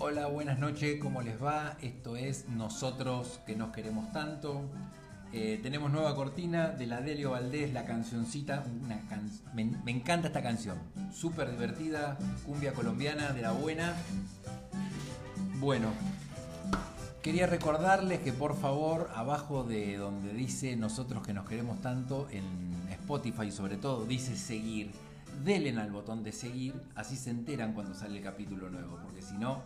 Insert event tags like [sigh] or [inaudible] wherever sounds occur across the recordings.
Hola, buenas noches, ¿cómo les va? Esto es Nosotros que nos queremos tanto. Eh, tenemos nueva cortina de la Delio Valdés, la cancioncita. Me, me encanta esta canción, súper divertida, cumbia colombiana de la buena. Bueno, quería recordarles que por favor, abajo de donde dice Nosotros que nos queremos tanto, en Spotify sobre todo, dice seguir. Denle al botón de seguir, así se enteran cuando sale el capítulo nuevo, porque si no,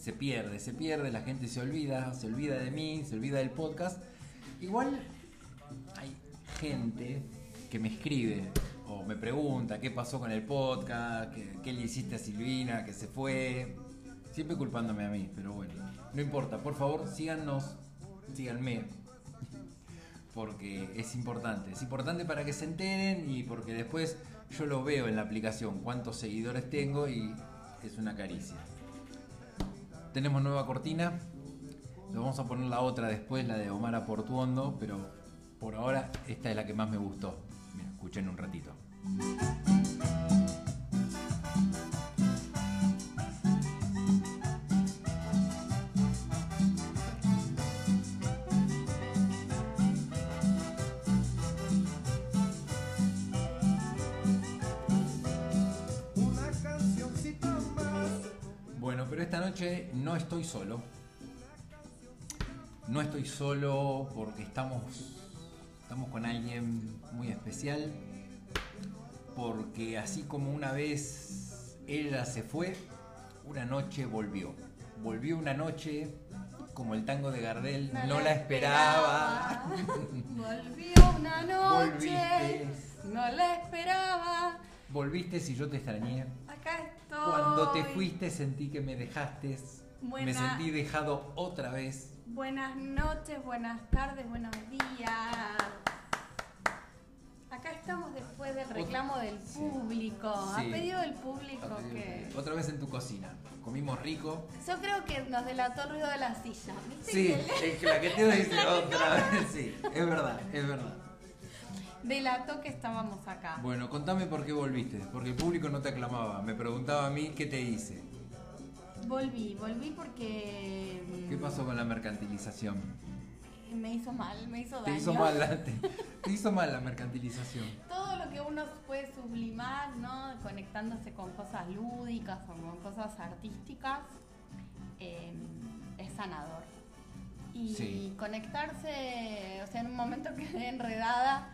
se pierde, se pierde, la gente se olvida, se olvida de mí, se olvida del podcast. Igual hay gente que me escribe o me pregunta qué pasó con el podcast, qué, le hiciste a Silvina, que se fue. Siempre culpándome a mí, pero bueno, no importa, por favor síganos, síganme, porque es importante, es importante para que se enteren y porque después yo lo veo en la aplicación, cuántos seguidores tengo y es una caricia. Tenemos nueva cortina. Le vamos a poner la otra después, la de Omar Portuondo, pero por ahora esta es la que más me gustó. Mira, escuchen un ratito. Esta noche no estoy solo. No estoy solo porque estamos, estamos con alguien muy especial. Porque así como una vez ella se fue, una noche volvió. Volvió una noche como el tango de Gardel, no, la esperaba. [laughs] Volvió una noche. Volviste. No la esperaba. Volviste si yo te extrañé. Acá estoy. Cuando te fuiste sentí que me dejaste. Me Buena- sentí dejado otra vez. Buenas noches, buenas tardes, buenos días. Acá estamos después del reclamo del público. A Sí. pedido del público que. Otra vez en tu cocina. Comimos rico. Yo creo que nos delató el ruido de la silla. ¿viste? Sí, Que el claqueteo dice [laughs] otra vez. Sí, es verdad, es verdad. Delató que estábamos acá. Bueno, contame por qué volviste. Porque el público no te aclamaba. Me preguntaba a mí qué te hice. Volví, volví porque. mm, ¿Qué pasó con la mercantilización? Me hizo mal, me hizo daño. Te hizo mal la, te, [laughs] te hizo mal la mercantilización. todo lo que uno puede sublimar, ¿no? Conectándose con cosas lúdicas o con cosas artísticas, eh, es sanador. Y Sí. conectarse, o sea, en un momento [laughs] quedé enredada,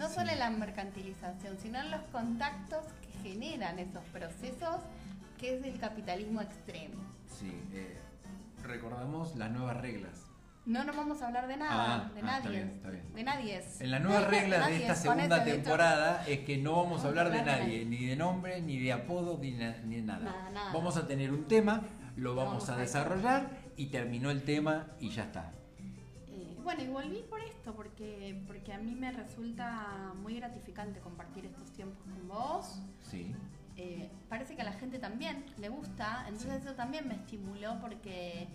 no solo en la mercantilización, sino en los contactos que generan esos procesos, que es el capitalismo extremo. Sí, eh, recordamos las nuevas reglas. No nos vamos a hablar de nada, Ah, de ah, nadie. está bien, está bien. De nadie es. En las nuevas [laughs] reglas de esta segunda hecho. temporada es que no vamos a hablar de nadie, ni de nombre, ni de apodo, ni, na- ni de nada. Nada, nada. Vamos a tener un tema, lo vamos, a desarrollar y terminó el tema y ya está. Bueno, y volví por esto, porque, porque a mí me resulta muy gratificante compartir estos tiempos con vos. Sí. Eh, parece que a la gente también le gusta, entonces eso también me estimuló porque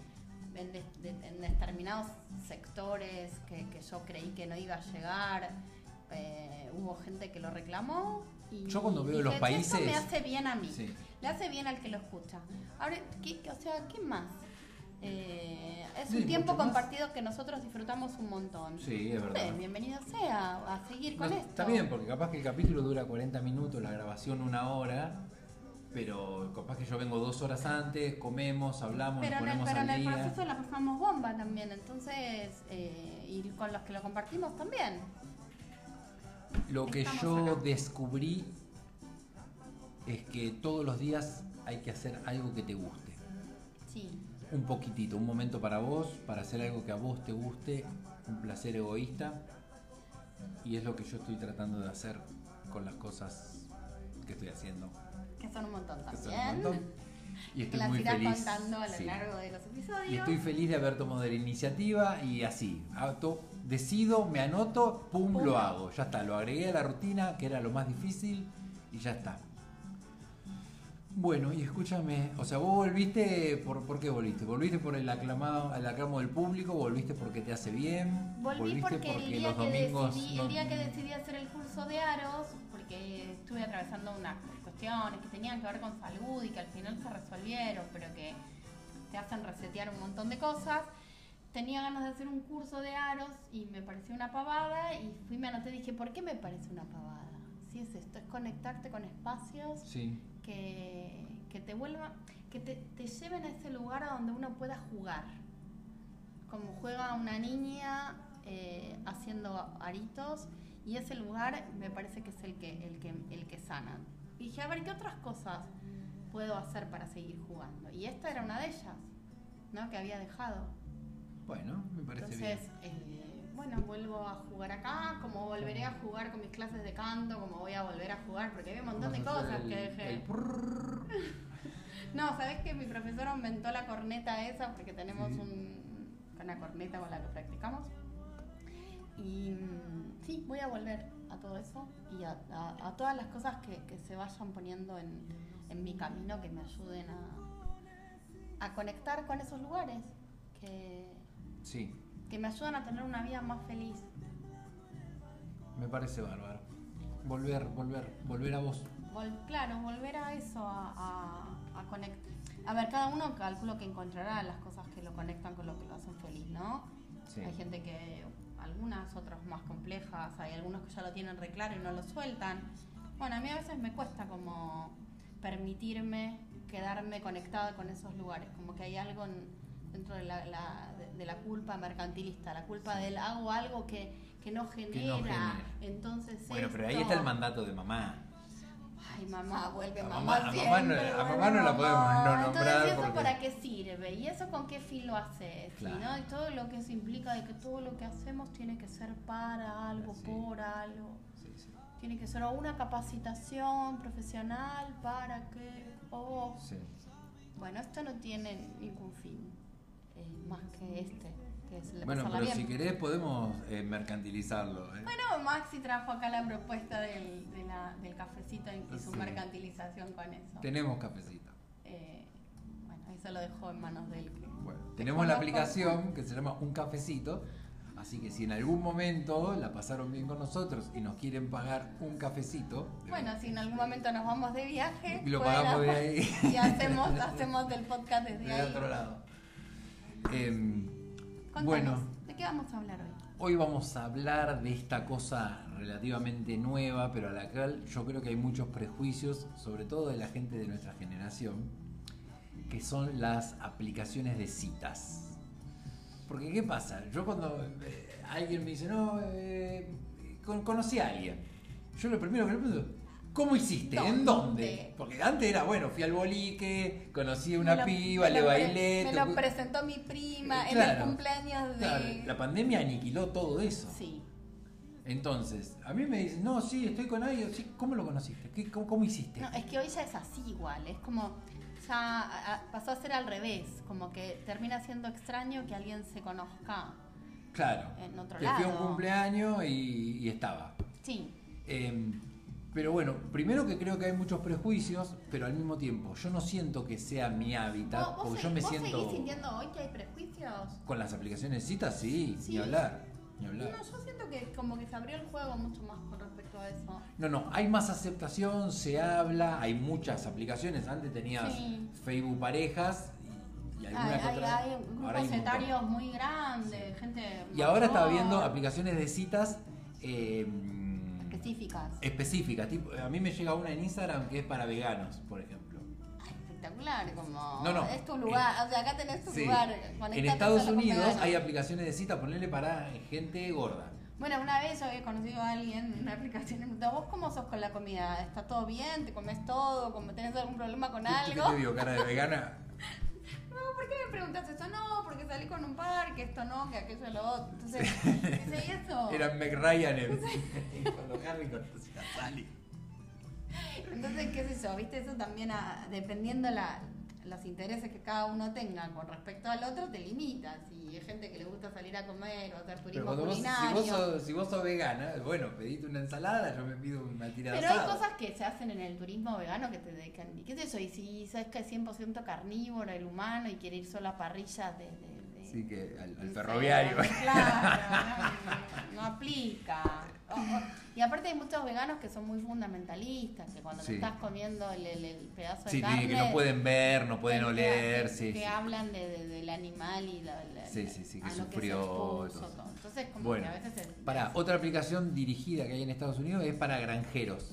en, de- de- en determinados sectores que, que yo creí que no iba a llegar, eh, hubo gente que lo reclamó. Y Yo cuando veo los "Che, países- Esto me hace bien a mí, Sí. le hace bien al que lo escucha. Ahora, ¿qué, o sea, ¿qué más? Eh, es Sí, un tiempo más. compartido que nosotros disfrutamos un montón. Sí, es verdad. Bien, bienvenido sea a seguir con No, esto. está bien, porque capaz que el capítulo dura 40 minutos, la grabación una hora, pero capaz que yo vengo dos horas antes, comemos, hablamos, Pero nos en el, ponemos pero en al el día. proceso la pasamos bomba también, entonces, eh, y con los que lo compartimos también. Lo que Estamos yo acá. descubrí es que todos los días hay que hacer algo que te guste. Sí. Un poquitito, un momento para vos, para hacer algo que a vos te guste, un placer egoísta. Y es lo que yo estoy tratando de hacer con las cosas que estoy haciendo. Que son un montón que son también. un montón. Y estoy las muy feliz. contando a lo sí. largo de los episodios. Y estoy feliz de haber tomado la iniciativa y así. auto- decido, me anoto, pum, Pum. lo hago. Ya está, lo agregué a la rutina, que era lo más difícil, y ya está. Bueno, y escúchame, o sea, vos volviste, ¿por, ¿por qué volviste? ¿Volviste por el aclamado, el aclamo del público? ¿Volviste porque te hace bien? Volví ¿Volviste porque, el, día los que domingos decidí, no- el día que decidí hacer el curso de aros, porque estuve atravesando unas cuestiones que tenían que ver con salud y que al final se resolvieron, pero que te hacen resetear un montón de cosas. Tenía ganas de hacer un curso de aros y me pareció una pavada y fui, me anoté y dije, ¿por qué me parece una pavada? Es esto, es conectarte con espacios Sí. que, que te vuelvan, que te, te lleven a ese lugar a donde uno pueda jugar. Como juega una niña eh, haciendo aritos y ese lugar me parece que es el que, el que, el que sana. Y dije, a ver, ¿qué otras cosas puedo hacer para seguir jugando? Y esta era una de ellas, ¿no? Que había dejado. Bueno, me parece Entonces, eh, bueno, vuelvo a jugar acá, como volveré a jugar con mis clases de canto, como voy a volver a jugar, porque hay un montón de cosas que dejé. el. [laughs] No, ¿sabes que Mi profesor aumentó la corneta esa porque tenemos Sí. un, una corneta con la que practicamos. Y mm, sí, voy a volver a todo eso y a, a- a todas las cosas que, que se vayan poniendo en, en mi camino que me ayuden a, a conectar con esos lugares, que, Sí, que me ayudan a tener una vida más feliz. me parece bárbaro. Volver, volver, volver a vos. Vol- claro, volver a eso, a, a, conectar. A ver, cada uno calculo que encontrará las cosas que lo conectan con lo que lo hacen feliz, ¿no? Sí. Hay gente que, algunas, otras más complejas, hay algunos que ya lo tienen re claro y no lo sueltan. Bueno, a mí a veces me cuesta como permitirme quedarme conectada con esos lugares, como que hay algo en- dentro de la, la- de- la culpa mercantilista, la culpa del hago algo que, que no genera, genera. entonces Bueno, pero ahí esto- está el mandato de mamá. Ay, mamá, vuelve A mamá. mamá- a mamá siempre, no- a vuelve mamá no la podemos no nombrar Entonces, ¿y eso porque- para qué sirve? ¿Y eso con qué fin lo haces? ¿Sí, Claro. no? Y todo lo que eso implica de que todo lo que hacemos tiene que ser para algo, Sí. por algo. Sí, sí. Tiene que ser una capacitación profesional para que... O... Sí. Bueno, esto no tiene ningún fin más que este, que es de Bueno, pero bien. si querés podemos eh, mercantilizarlo. ¿eh? Bueno, Maxi trajo acá la propuesta del, de la- del cafecito y su Sí. mercantilización con eso. Tenemos cafecito. Eh, bueno, eso lo dejó en manos de él. que- Bueno, tenemos la aplicación que se llama Un Cafecito. Así que si en algún momento la pasaron bien con nosotros y nos quieren pagar un cafecito, Bueno, si en algún momento nos vamos de viaje, Y lo pagamos de ahí. [laughs] y hacemos, hacemos el podcast desde [laughs] de ahí. otro lado. Em, bueno, ¿de qué vamos a hablar hoy? hoy vamos a hablar de esta cosa relativamente nueva, pero a la cual yo creo que hay muchos prejuicios, sobre todo de la gente de nuestra generación, que son las aplicaciones de citas. Porque, ¿qué pasa? Yo cuando eh, alguien me dice, no, eh, con- conocí a alguien, yo lo primero que le pregunto, ¿cómo hiciste? ¿En ¿Dónde? Porque antes era, bueno, fui al boliche, conocí a una lo- piba, le bailé. Me lo presentó mi prima en Claro. el cumpleaños de. Claro, la pandemia aniquiló todo eso. Sí. Entonces, a mí me dicen, no, sí, estoy con alguien, sí, ¿cómo lo conociste? ¿Qué, cómo, cómo hiciste? No, es que hoy ya es así igual, es como ya a- a- pasó a ser al revés, como que termina siendo extraño que alguien se conozca. claro, en otro que fui a un lado. cumpleaños y, y estaba. Sí, Eh, pero bueno, primero que creo que hay muchos prejuicios, pero al mismo tiempo, yo no siento que sea mi hábitat, ¿Vos, vos porque yo me vos siento... seguís sintiendo hoy que hay prejuicios? Con las aplicaciones de citas, sí, Sí. ni hablar, ni hablar. No, yo siento que como que se abrió el juego mucho más con respecto a eso. No, no, hay más aceptación, se habla, hay muchas aplicaciones. Antes tenías Sí. Facebook Parejas y, alguna Hay, hay, otra. hay Ahora hay grupos un montón. etarios muy grandes, gente... Y ahora estaba viendo aplicaciones de citas eh, específicas. específicas. Tipo, a mí me llega una en Instagram que es para veganos, por ejemplo. Ay, espectacular, como... No, no, Es tu lugar, o sea, acá tenés tu Sí. lugar. En Estados Unidos hay aplicaciones de cita, ponerle para gente gorda. Bueno, una vez yo había conocido a alguien en una aplicación y me preguntaba, ¿vos cómo sos con la comida? ¿Está todo bien? ¿Te comes todo? ¿Cómo ¿Tenés algún problema con ¿Qué- ¿Qué algo? te digo, cara de vegana? [laughs] ¿por qué me preguntas eso? No, porque salí con un par, que esto no, que aquello lo otro. Entonces, ¿y eso? [laughs] Era Meg Ryan en, con los Harry con Sally. Entonces, qué sé yo, viste, eso también, a- dependiendo la, los intereses que cada uno tenga con respecto al otro, te limita. Si hay gente que le gusta salir a comer o hacer Pero turismo vos, si, culinario. vos sos, si vos sos vegana, bueno, pedite una ensalada, yo me pido una tira de Pero hay cosas que se hacen en el turismo vegano que te dedican. ¿Qué es eso? Y si sabes que es 100% carnívoro el humano y quiere ir solo a parrillas de. de- de- Sí, que al, al ferroviario. Claro, [laughs] no, no- aplica. O- o- y aparte hay muchos veganos que son muy fundamentalistas, que cuando te Sí. estás comiendo el, el- el pedazo de Sí, carne... sí, que no pueden ver, no pueden que- oler, que, sí, que sí. hablan de, de- del animal y la, la- Sí, sí, sí, que sufrió, se expuso. Entonces, como Bueno, que a veces... es- Para, otra aplicación dirigida que hay en Estados Unidos es para granjeros.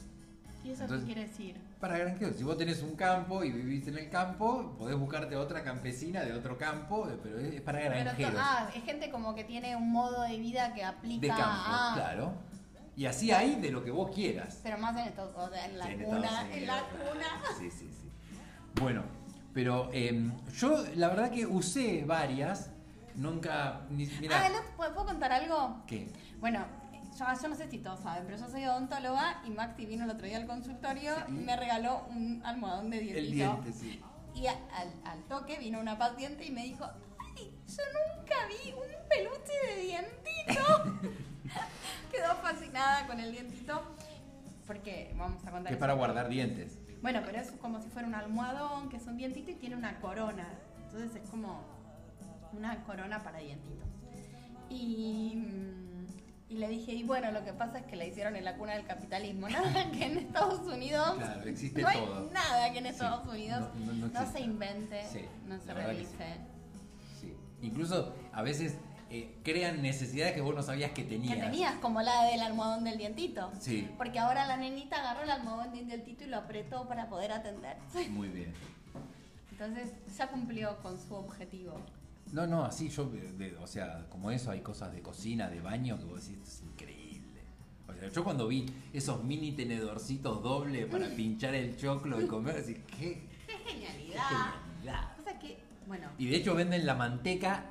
¿Y eso entonces- qué quiere decir? Para granjeros, si vos tenés un campo y vivís en el campo, podés buscarte otra campesina de otro campo, pero es para Pero granjeros. ah, es gente como que tiene un modo de vida que aplica de campo, claro. Y así hay de lo que vos quieras. Pero más en, Estados- o sea, en la Sí, cuna, en la cuna. Sí, sí, sí. Bueno, pero eh, yo la verdad que usé varias, nunca... Ni, mirá, Ah, ¿no? ¿puedo, puedo contar algo? ¿qué? Bueno, yo, yo no sé si todos saben, pero yo soy odontóloga y Maxi vino el otro día al consultorio Sí. y me regaló un almohadón de dientito. El diente, sí. Y a- al, al toque vino una paciente y me dijo, ay, yo nunca vi un peluche de dientito. [laughs] [laughs] Quedó fascinada con el dientito. Porque vamos a contar. Que es para guardar dientes. Bueno, pero es como si fuera un almohadón, que es un dientito y tiene una corona. Entonces es como una corona para dientitos. Y, mm, y le dije, y bueno, lo que pasa es que la hicieron en la cuna del capitalismo. [laughs] Nada que en Estados Unidos. Claro, existe no hay todo. nada que en Sí, Estados Unidos no- se invente, Sí, no se realice. Sí. Incluso a veces eh, crean necesidades que vos no sabías que tenías. Que tenías como la del almohadón del dientito. Sí, Porque ahora la nenita agarró el almohadón del dientito y lo apretó para poder atender. muy bien. Entonces ya cumplió con su objetivo. No, no, así yo, de- de- o sea, como eso, hay cosas de cocina, de baño, que vos decís, esto es increíble. O sea, yo cuando vi esos mini tenedorcitos doble para [laughs] pinchar el choclo y comer, así, qué, ¡Qué qué genialidad! genialidad. O sea que, bueno, Y de hecho venden la manteca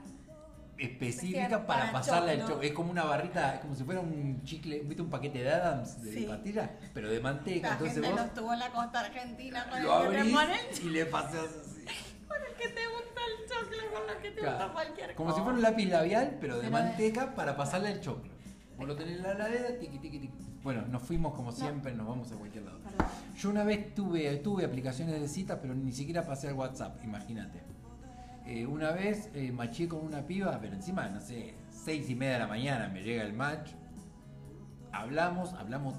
específica para, para pasarla al choclo. choclo. Es como una barrita, como si fuera un chicle, ¿viste? Un paquete de Adams de Sí. pastilla, pero de manteca. la Entonces gente vos no estuvo en la costa argentina con lo el abrís y le pasas así. [laughs] con el que te gusta el choclo, con lo que te gusta cualquier Como cosa. si fuera un lápiz labial, pero de Pero de- manteca para pasarle el choclo. Vos lo tenés en la ladera, tiqui, tiqui, tiqui. Bueno, nos fuimos como siempre, nos vamos a cualquier lado. Perdón. Yo una vez tuve, tuve aplicaciones de citas, pero ni siquiera pasé al WhatsApp, imagínate. Eh, una vez eh, maché con una piba, pero encima, no sé, seis y media de la mañana me llega el match. Hablamos, hablamos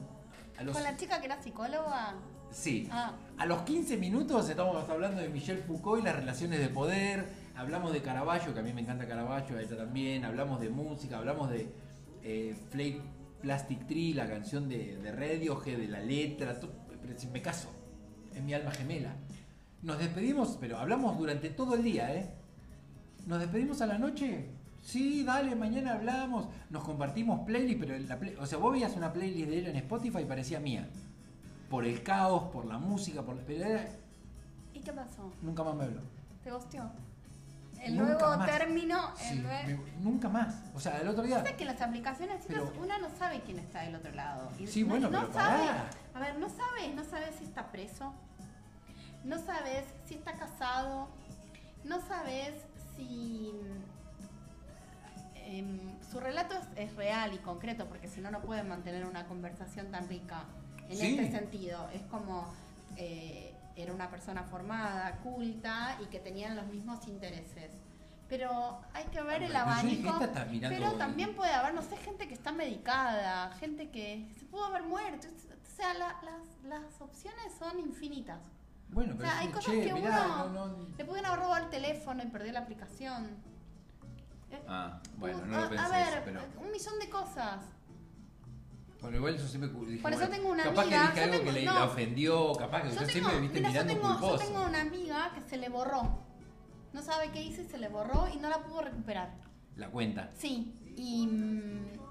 a los... Con la chica que era psicóloga. Sí. Ah. A los 15 minutos estamos hablando de Michel Foucault y las relaciones de poder. Hablamos de Caravaggio, que a mí me encanta Caravaggio, a ella también. Hablamos de música, hablamos de eh, Flake Plastic Tree, la canción de, de Radiohead, de la letra. to- pero si me caso, es mi alma gemela. Nos despedimos, pero hablamos durante todo el día, ¿eh? Nos despedimos a la noche. Sí, dale, mañana hablamos. Nos compartimos playlist, pero la play- o sea, vos veías una playlist de ella en Spotify y parecía mía. Por el caos, por la música, por pero era- ¿Y qué pasó? nunca más me habló. ¿Te gosteó? El Nunca nuevo más. término, el me- nunca más. O sea, el otro día. Pasa que las aplicaciones Pero- una no sabe quién está del otro lado. Y Sí, no- bueno, no pero sabe, pará. A ver, no sabes, no sabes si está preso, no sabes si está casado, no sabes si em, su relato es, es real y concreto, porque si no, no pueden mantener una conversación tan rica en Sí. este sentido. Es como eh, era una persona formada, culta y que tenían los mismos intereses. Pero hay que ver Ah, el abanico. Pero también puede haber, no sé, gente que está medicada, gente que se pudo haber muerto. O sea, la- las, las opciones son infinitas. Bueno, O pero sea, hay sí, cosas che, que mirá, uno no, no- le pueden haber robado el teléfono y perdió la aplicación. Eh, Ah, bueno, no lo a- pensé A ver, eso, pero. un millón de cosas. Bueno, igual yo siempre dije, Por eso bueno, tengo una capaz amiga, que dije yo algo tengo- que le no. la ofendió, capaz que Yo tengo, siempre viste mira, yo mirando tengo, yo tengo una amiga que se le borró. No sabe qué hizo y se le borró y no la pudo recuperar. La cuenta. Sí, y,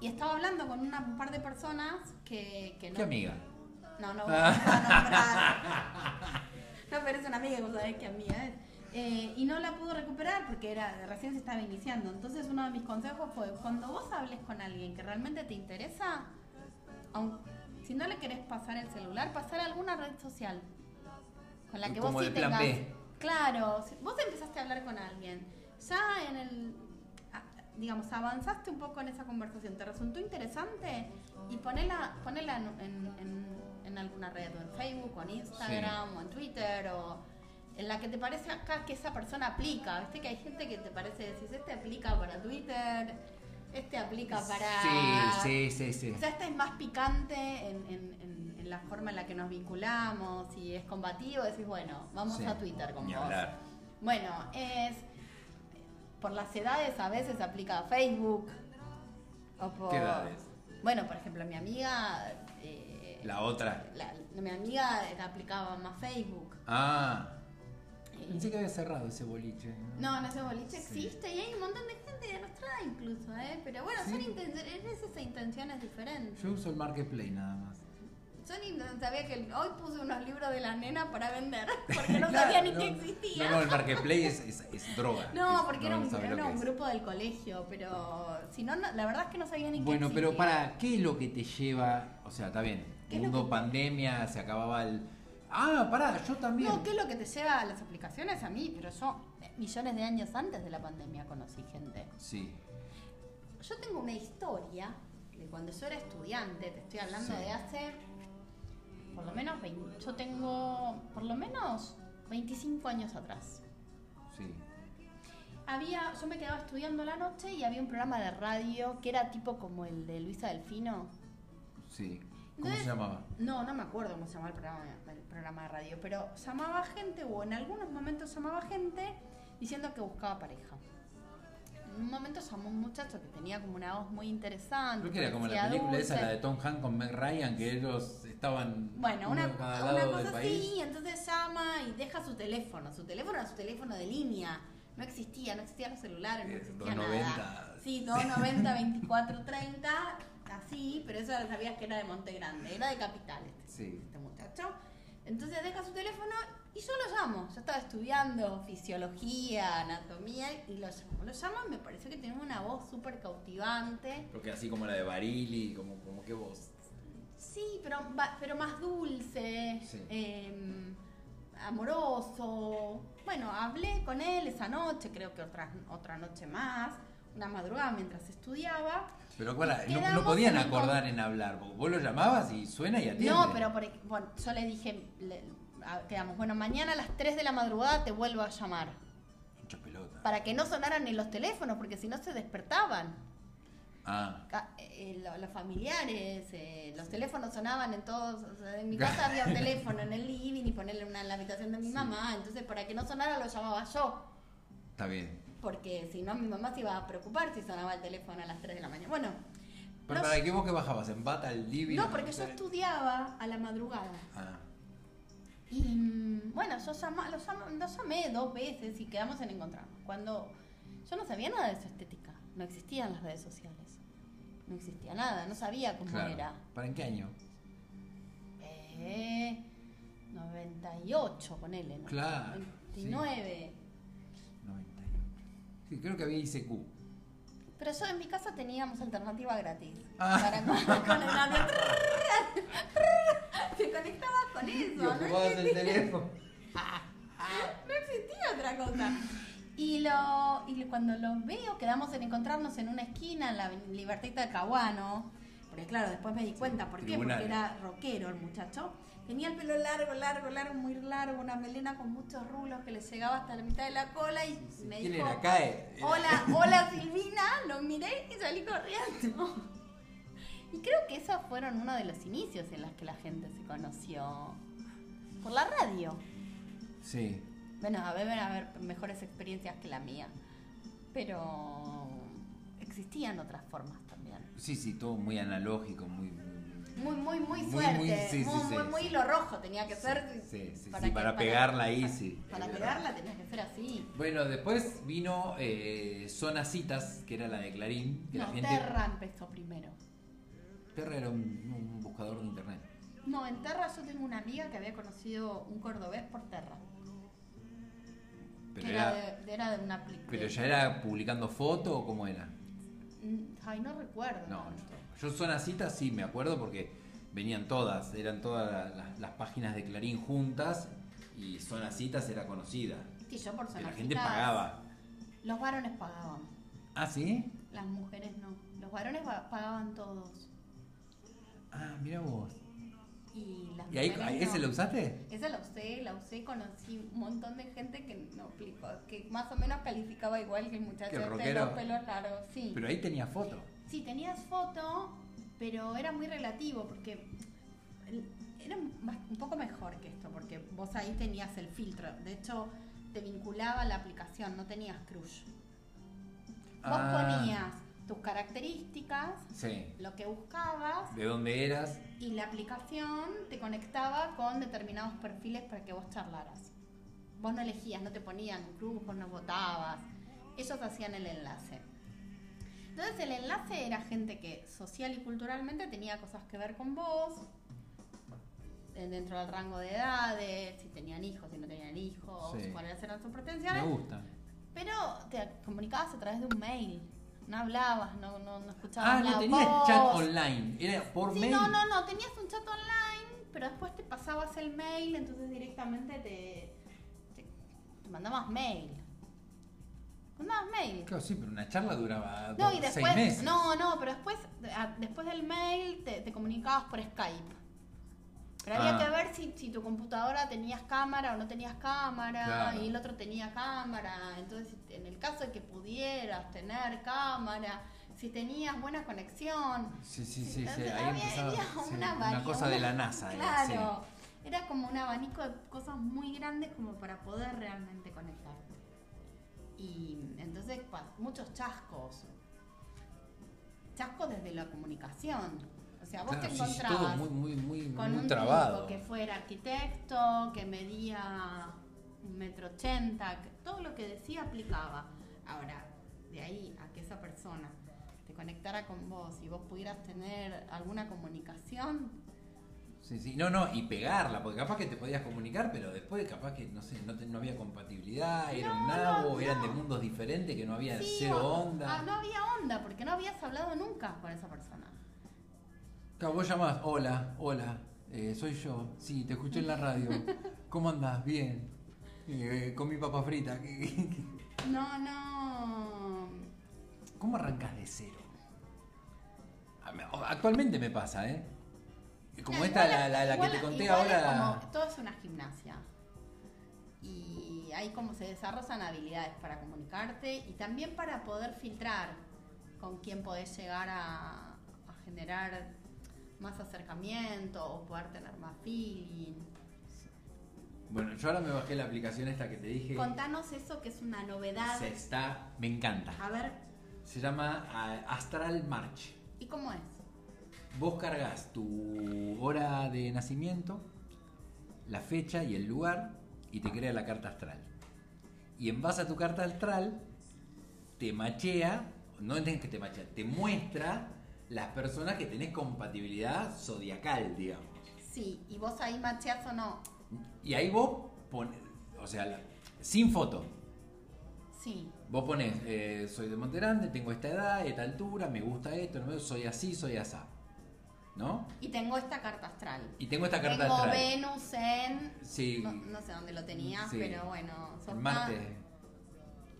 y estaba hablando con una, un par de personas que, que no. ¿Qué amiga? No, [laughs] no, no. No, pero es una amiga, vos sabés qué amiga es. Eh, y no la pudo recuperar porque era recién se estaba iniciando. Entonces uno de mis consejos fue, cuando vos hables con alguien que realmente te interesa, aun- si no le querés pasar el celular, pasar a alguna red social con la que Como vos sí tengas. B. Claro, vos empezaste a hablar con alguien, ya en el, digamos, avanzaste un poco en esa conversación, te resultó interesante y ponela, ponela en, en- en- en alguna red, o en Facebook, o en Instagram, o en Twitter, o en la que te parece acá que esa persona aplica. Viste que hay gente que te parece, decís, este aplica para Twitter. Este aplica para... Sí, sí, sí, sí. O sea, este es más picante en, en- en- en la forma en la que nos vinculamos y es combativo, decís, bueno, vamos Sí. a Twitter con Ni vos. hablar. Bueno, es... Por las edades a veces aplica a Facebook. O por, ¿Qué edades? Bueno, por ejemplo, mi amiga... eh, La otra. la- mi amiga aplicaba más Facebook. Ah, Eh, pensé que había cerrado ese boliche. No, no ese boliche Sí. existe y hay un montón de gente de nuestra edad incluso, ¿eh? Pero bueno, son Sí. intenciones, intenciones diferentes. Yo uso el Marketplace nada más. Son in- sabía que hoy puse unos libros de las nenas para vender [laughs] porque no Claro, sabía ni no, que existía. No, no, el Marketplace es, es- es droga. No, Es- porque era un, sabe lo era un grupo del colegio, pero si no, no- la verdad es que no sabía ni Bueno, que pero existía. para, ¿qué es lo que te lleva? O sea, está bien, ¿Qué es lo mundo que- pandemia, se acababa el... Ah, pará, yo también. No, ¿qué es lo que te lleva a las aplicaciones? A mí, pero yo eh, millones de años antes de la pandemia conocí gente. Sí, Yo tengo una historia de cuando yo era estudiante, te estoy hablando Sí. de hace por lo menos 20, yo tengo por lo menos 25 años atrás. sí. Había, yo me quedaba estudiando la noche y había un programa de radio que era tipo como el de Luisa Delfino. Sí. ¿Cómo se llamaba? No, no me acuerdo cómo se llamaba el programa, el programa de radio, pero llamaba gente, o en algunos momentos llamaba gente diciendo que buscaba pareja. En un momento llamó un muchacho que tenía como una voz muy interesante. Creo que era como la película esa, la de Tom Hanks con Meg Ryan, que ellos estaban Bueno, una, una cosa así, entonces llama y deja su teléfono. Su teléfono era su teléfono de línea. No existía, no existían los celulares, no Eh, existía 290. nada. Sí, 290, 24, 30, así, pero eso sabías que era de Monte Grande, era de Capital este, Sí. este muchacho. Entonces deja su teléfono y yo lo llamo. Yo estaba estudiando fisiología, anatomía y lo llamo. Lo llamo y me pareció que tenía una voz súper cautivante. Porque así como la de Barili, como, como que vos. Sí, pero, pero más dulce, Sí. eh, amoroso. Bueno, hablé con él esa noche, creo que otra, otra noche más, una madrugada mientras estudiaba. Pero para, no, podían acordar en hablar, porque vos lo llamabas y suena y atiende. No, pero por, bueno, yo le dije, le- quedamos, bueno, mañana a las 3 de la madrugada te vuelvo a llamar. Mucha pelota. Para que no sonaran ni los teléfonos, porque si no se despertaban. Ah, eh, lo- los familiares, eh, los teléfonos sonaban en todos. o sea, en mi casa había un [laughs] teléfono en el living y ponerle una en la habitación de mi Sí. mamá. Entonces, para que no sonara, lo llamaba yo. está bien. Porque si no, mi mamá se iba a preocupar si sonaba el teléfono a las 3 de la mañana. Bueno, Pero no, para qué vos que bajabas, en bata al living. no, porque yo estudiaba a la madrugada. Ah, Y mm, bueno, yo llama- lo, llama- lo llamé dos veces y quedamos en encontrarnos. Cuando yo no sabía nada de su estética, no existían las redes sociales. No existía nada, no sabía cómo claro. era. ¿Para en qué año? Eh, 98, ponele, ¿no? Claro, 29. 98. Sí, creo que había ICQ. Pero yo en mi casa teníamos alternativa gratis. Ah. Para con, [laughs] con el. [laughs] Te conectabas con eso. Y ¿no? el teléfono. [laughs] No existía otra cosa. Y, lo, y cuando los veo, quedamos en encontrarnos en una esquina, en la Libertita de Caguano. Porque claro, después me di cuenta, ¿por qué? Porque era rockero el muchacho. Tenía el pelo largo, largo, largo, muy largo, una melena con muchos rulos que le llegaba hasta la mitad de la cola y me ¿Quién dijo, era? Cae. hola, hola Silvina, lo miré y salí corriendo. Y creo que esos fueron uno de los inicios en los que la gente se conoció por la radio. Sí. Bueno, a ver, a ver, mejores experiencias que la mía. Pero existían otras formas. Sí, sí, todo muy analógico, muy. Muy, muy, muy fuerte. muy, sí, muy, sí, hilo rojo tenía que ser. Sí, sí, sí, que- para pegarla ahí, sí. Para pegarla tenía que ser así. Bueno, después vino eh, Zona Citas, que era la de Clarín, que No, la gente. Terra empezó primero. Terra era un, un buscador de internet. No, en Terra yo tengo una amiga que había conocido un cordobés por Terra. Pero era, era, de, era de una aplicación. pero ya era publicando foto o cómo era. Ay, no recuerdo. No, tanto. yo Zona Citas sí me acuerdo porque venían todas, eran todas la- la- las páginas de Clarín juntas y Zona Citas era conocida. Sí, yo por Que la gente pagaba. Los varones pagaban. ¿Ah, sí? Las mujeres no. Los varones va- pagaban todos. Ah, mira vos. Y, las ¿Y ahí, mujeres ese no. lo usaste? Esa la usé, la usé conocí un montón de gente que no aplicó, que más o menos calificaba igual que el muchacho de los pelos largos. Sí. Pero ahí tenía foto. Sí, tenías foto, pero era muy relativo porque era un poco mejor que esto, porque vos ahí tenías el filtro. De hecho, te vinculaba la aplicación, no tenías crush. Vos Ah. ponías tus características, Sí. lo que buscabas, ¿De dónde eras? y la aplicación te conectaba con determinados perfiles para que vos charlaras. Vos no elegías, no te ponían cruz, vos no votabas. Ellos hacían el enlace. Entonces el enlace era gente que social y culturalmente tenía cosas que ver con vos, dentro del rango de edades, si tenían hijos, si no tenían hijos, Sí. cuáles eran sus Me pretensiones. gusta. Pero te comunicabas a través de un mail. No hablabas, no, no, no escuchabas Ah, no tenías voz. chat online. Era por Sí, mail. no, no, no, tenías un chat online, pero después te pasabas el mail, entonces directamente te, te, te mandabas mail. Mandabas mail. Claro, sí, pero una charla duraba No, dos- y seis después, meses. no, no, pero después, después del mail te, te comunicabas por Skype. Pero había Ah. que ver si, si tu computadora tenías cámara o no tenías cámara, Claro. y el otro tenía cámara. Entonces, en el caso de que pudieras tener cámara, si tenías buena conexión, Sí, sí, sí, sí. entonces, Ahí había- empezaba. sí, una cosa de la NASA. era, sí. Claro. Era como un abanico de cosas muy grandes como para poder realmente conectarte. Y entonces, muchos chascos. Chascos desde la comunicación. O sea, vos Claro, te encontrabas todo muy, muy, muy, con un trabado. tipo que fuera arquitecto, que medía un metro ochenta, todo lo que decía aplicaba. Ahora, de ahí a que esa persona te conectara con vos y vos pudieras tener alguna comunicación, Sí, sí. No, no, y pegarla, porque capaz que te podías comunicar, pero después capaz que, no sé, no, te- no había compatibilidad, era un No, nabo, no, eran de mundos diferentes, que no había Sí, cero onda. ah, no había onda, porque no habías hablado nunca con esa persona. Claro, vos llamás, hola, hola, eh, soy yo, sí, te escuché en la radio, [laughs] ¿cómo andás? Bien, eh, comí papa frita. No, no. ¿Cómo arrancas de cero? Actualmente me pasa, ¿eh? Como No, esta, la, la- que te conté ahora. como- todo es una gimnasia. Y ahí como se desarrollan habilidades para comunicarte y también para poder filtrar con quién podés llegar a, a generar más acercamiento o poder tener más feeling. Bueno, yo ahora me bajé la aplicación esta que te dije. Contanos eso que es una novedad. Se está, me encanta. A ver, Se llama ah, Astral March. ¿y cómo es? Vos cargas tu hora de nacimiento, la fecha y el lugar y te crea la carta astral. Y en base a tu carta astral te machea, no es que te machea, te muestra las personas que tenés compatibilidad zodiacal, digamos. Sí, y vos ahí macheás o no. Y ahí vos pones, o sea, la- sin foto. Sí. Vos pones, eh, soy de Monterande, tengo esta edad, esta altura, me gusta esto, no me- soy así, soy asá. ¿No? Y tengo esta carta astral. Y tengo esta carta tengo astral. Venus en Sí. No, no sé dónde lo tenías, Sí. pero bueno. Marte. tan-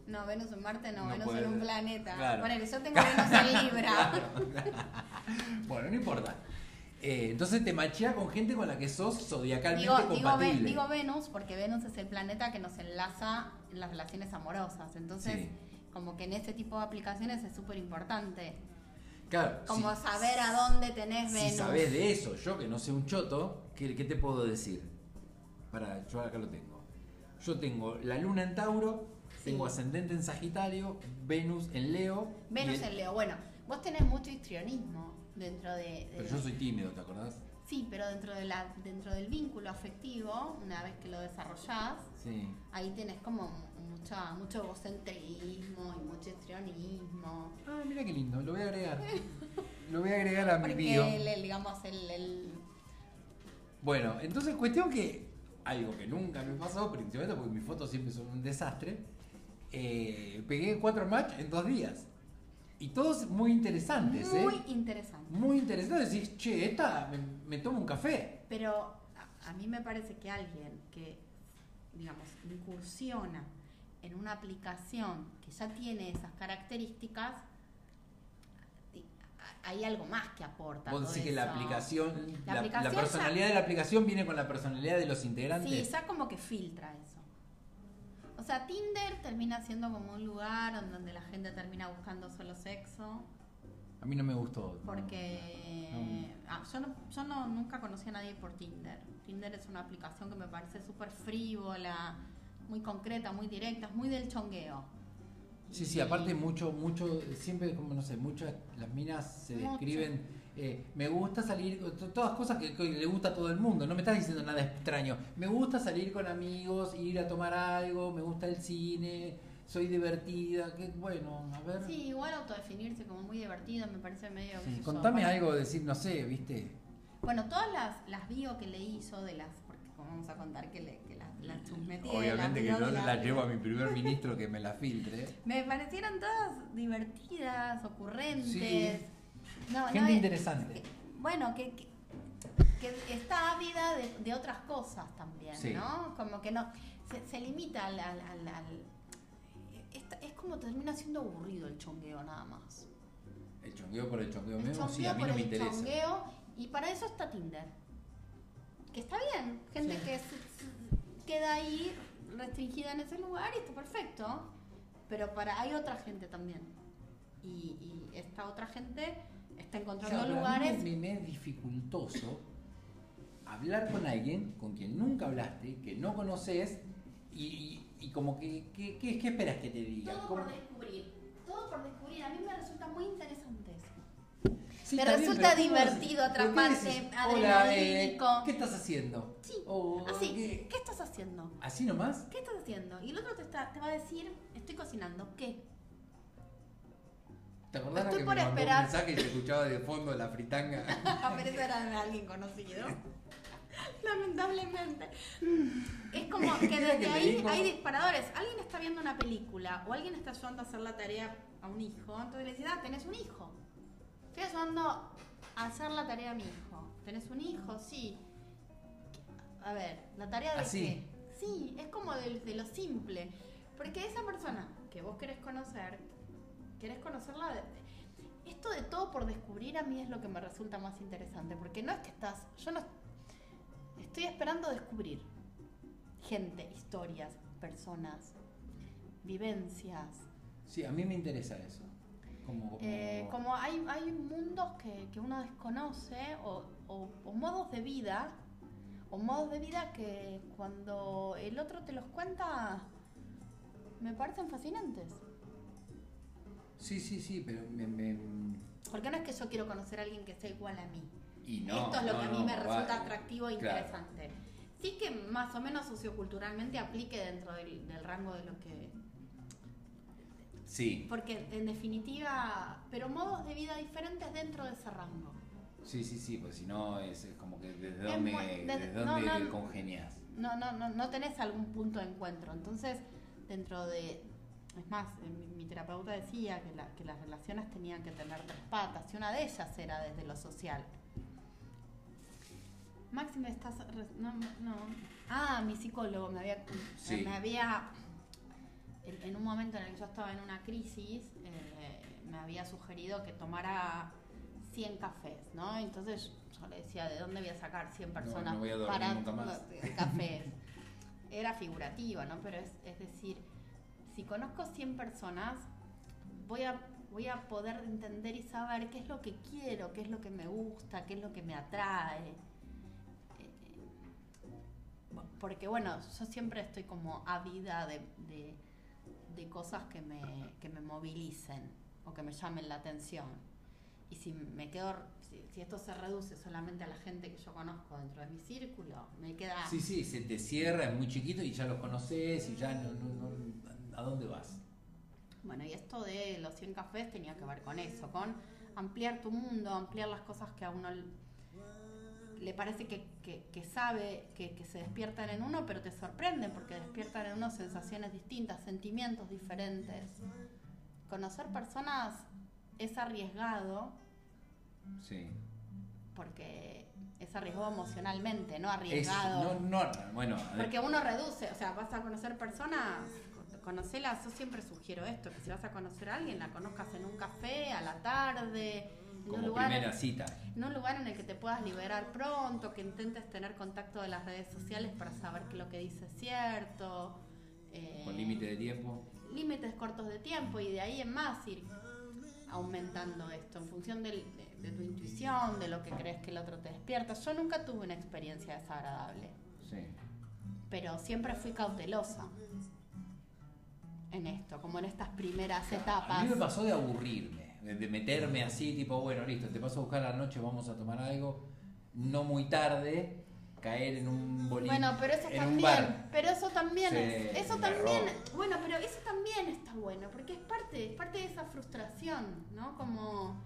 No, Venus en Marte no, No Venus puede en un planeta. Claro. Ponele, yo tengo Venus en Libra. [laughs] Bueno, no importa. Eh, entonces te machea con gente con la que sos zodiacalmente digo, digo, compatible. digo Venus porque Venus es el planeta que nos enlaza en las relaciones amorosas. Entonces, Sí. como que en ese tipo de aplicaciones es súper importante. claro, Como si- saber a dónde tenés Si Venus. sabés de eso, yo que no sé un choto, ¿qué, qué te puedo decir? Para, yo acá lo tengo. Yo tengo la luna en Tauro. Tengo ascendente en Sagitario, Venus en Leo. Venus el- en Leo. Bueno, vos tenés mucho histrionismo dentro de. de- Pero yo soy tímido, ¿te acordás? Sí, pero dentro, de la, dentro del vínculo afectivo, una vez que lo desarrollás, Sí. ahí tenés como mucha, mucho egocentrismo y mucho histrionismo. Ah, mira qué lindo, lo voy a agregar. lo voy a agregar a mi Porque, bio. el, el, digamos, el, el- Bueno, entonces cuestión que algo que nunca me pasó, principalmente porque mis fotos siempre son un desastre, eh, pegué cuatro match en dos días. Y todos muy interesantes, muy ¿eh? interesante. Muy interesantes. Decís, che, esta me, me tomo un café. Pero a, a mí me parece que alguien que, digamos, incursiona en una aplicación que ya tiene esas características, hay algo más que aporta. Vos todo decís que la aplicación, La la, aplicación la ya- personalidad de la aplicación viene con la personalidad de los integrantes. Sí, ya como que filtra eso. O sea, Tinder termina siendo como un lugar en donde la gente termina buscando solo sexo. A mí no me gustó. Porque ah, yo, no, yo no, nunca conocí a nadie por Tinder. Tinder es una aplicación que me parece súper frívola, muy concreta, muy directa, es muy del chongueo. Sí, sí, aparte mucho, mucho, siempre como no sé, muchas las minas se Mucho. describen, eh, me gusta salir, to- todas cosas que, que le gusta a todo el mundo, no me estás diciendo nada extraño, me gusta salir con amigos, ir a tomar algo, me gusta el cine, soy divertida, que bueno, a ver. Sí, igual autodefinirse como muy divertido me parece medio... Sí, contame para- algo, decir, no sé, viste. Bueno, todas las, las bio que leí yo de las... Porque como vamos a contar que, le, que las, las chusmeteé, Obviamente que yo de la llevo a mi primer [laughs] ministro que me la filtre. Me parecieron todas divertidas, ocurrentes. Sí. No, Gente no, eh, interesante. que- bueno, que, que, que está ávida de, de otras cosas también, Sí. ¿no? Como que no. Se, se limita al. al- al- al- esta- es como termina siendo aburrido el chongueo nada más. El chongueo por el chongueo El mismo, sí, a mí por no me el interesa. chongueo, y para eso está Tinder. Que está bien, gente Sí. que se- se- queda ahí restringida en ese lugar y está perfecto. Pero para hay otra gente también. Y, y esta otra gente está encontrando a mí lugares. Me, me es dificultoso hablar con alguien con quien nunca hablaste, que no conoces y, y- y como que, que- que- ¿qué esperas que te diga? Todo ¿Cómo- por descubrir. Todo por descubrir. A mí me resulta muy interesante eso. Sí, Te está bien, resulta ¿cómo divertido, qué atrapante, eh, adrenalínico. ¿qué estás haciendo? Sí, O, así. ¿qué? ¿Qué estás haciendo? ¿Así nomás? ¿Qué estás haciendo? Y el otro te, está, te va a decir, estoy cocinando. ¿Qué? ¿Te acordás Estoy que por me mandó esperar. un mensaje y se escuchaba de fondo la fritanga? Pero eso era de alguien conocido. [laughs] Lamentablemente. Es como [laughs] que desde ahí hay disparadores. Alguien está viendo una película o alguien está ayudando a hacer la tarea a un hijo. Entonces le dices, ah, tenés un hijo. Estoy ayudando a hacer la tarea a mi hijo. ¿Tenés un hijo? Sí. A ver, ¿la tarea de Así. qué? Sí, es como de, de lo simple. Porque esa persona que vos querés conocer, querés conocerla. de- esto de todo por descubrir a mí es lo que me resulta más interesante. Porque no es que estás. Yo no. Estoy esperando descubrir gente, historias, personas, vivencias. Sí, a mí me interesa eso. Como, como- Eh, como hay, hay mundos que, que uno desconoce o, o- o modos de vida, o modos de vida que cuando el otro te los cuenta me parecen fascinantes. Sí, sí, sí, pero me... me- Porque no es que yo quiero conocer a alguien que sea igual a mí. y no, Esto es lo no, que a mí no, me resulta vale. atractivo e Claro. interesante. Sí que más o menos socioculturalmente aplique dentro del, del rango de lo que... Sí, Porque en definitiva, pero modos de vida diferentes dentro de ese rango. sí, sí, sí, porque si no es, es como que desde Es dónde, desde no, dónde no, congenias. No, no, no, no tenés algún punto de encuentro. Entonces, dentro de... Es más, eh, mi, mi terapeuta decía que, la- que las relaciones tenían que tener tres patas y una de ellas era desde lo social. Maxi, me estás... No, no. Ah, mi psicólogo me había... Sí. Me había... En, un momento en el que yo estaba en una crisis, eh, me había sugerido que tomara 100 cafés, ¿no? Entonces yo le decía, ¿de dónde voy a sacar 100 personas no voy a para nunca más. cafés? Era figurativa, ¿no? Pero es, es decir, si conozco 100 personas, voy a, voy a poder entender y saber qué es lo que quiero, qué es lo que me gusta, qué es lo que me atrae. Porque bueno, yo siempre estoy como ávida de, de- cosas que me, que me movilicen o que me llamen la atención. Y si me quedo, si, esto se reduce solamente a la gente que yo conozco dentro de mi círculo, me queda... Sí, sí, se te cierra, es muy chiquito y ya los conoces y ya no- ¿a dónde vas? Bueno, y esto de los 100 cafés tenía que ver con eso, con ampliar tu mundo, ampliar las cosas que a uno le parece que, que- que sabe, que, que se despiertan en uno, pero te sorprenden porque despiertan en uno sensaciones distintas, sentimientos diferentes. Conocer personas es arriesgado Sí. porque es arriesgado emocionalmente, no Es, arriesgado. no, no, bueno, Porque uno reduce, o sea, vas a conocer personas, conocelas, yo siempre sugiero esto, que si vas a conocer a alguien, la conozcas en un café, a la tarde, en un lugar primera cita. en un lugar en el que te puedas liberar pronto, que intentes tener contacto de las redes sociales para saber que lo que dices es cierto. eh, Con límite de tiempo. límites cortos de tiempo y de ahí en más ir aumentando esto en función del- de, de tu intuición, de lo que crees que el otro te despierta. Yo nunca tuve una experiencia desagradable, Sí. pero siempre fui cautelosa en esto, como en estas primeras etapas. A mí me pasó de aburrirme, de, meterme así, tipo, bueno, listo, te paso a buscar a la noche, vamos a tomar algo, no muy tarde, caer en un boliche, Bueno, pero eso también, pero eso también es, eso también, bueno, pero eso también está bueno, porque es parte, es parte de esa frustración, ¿no? Como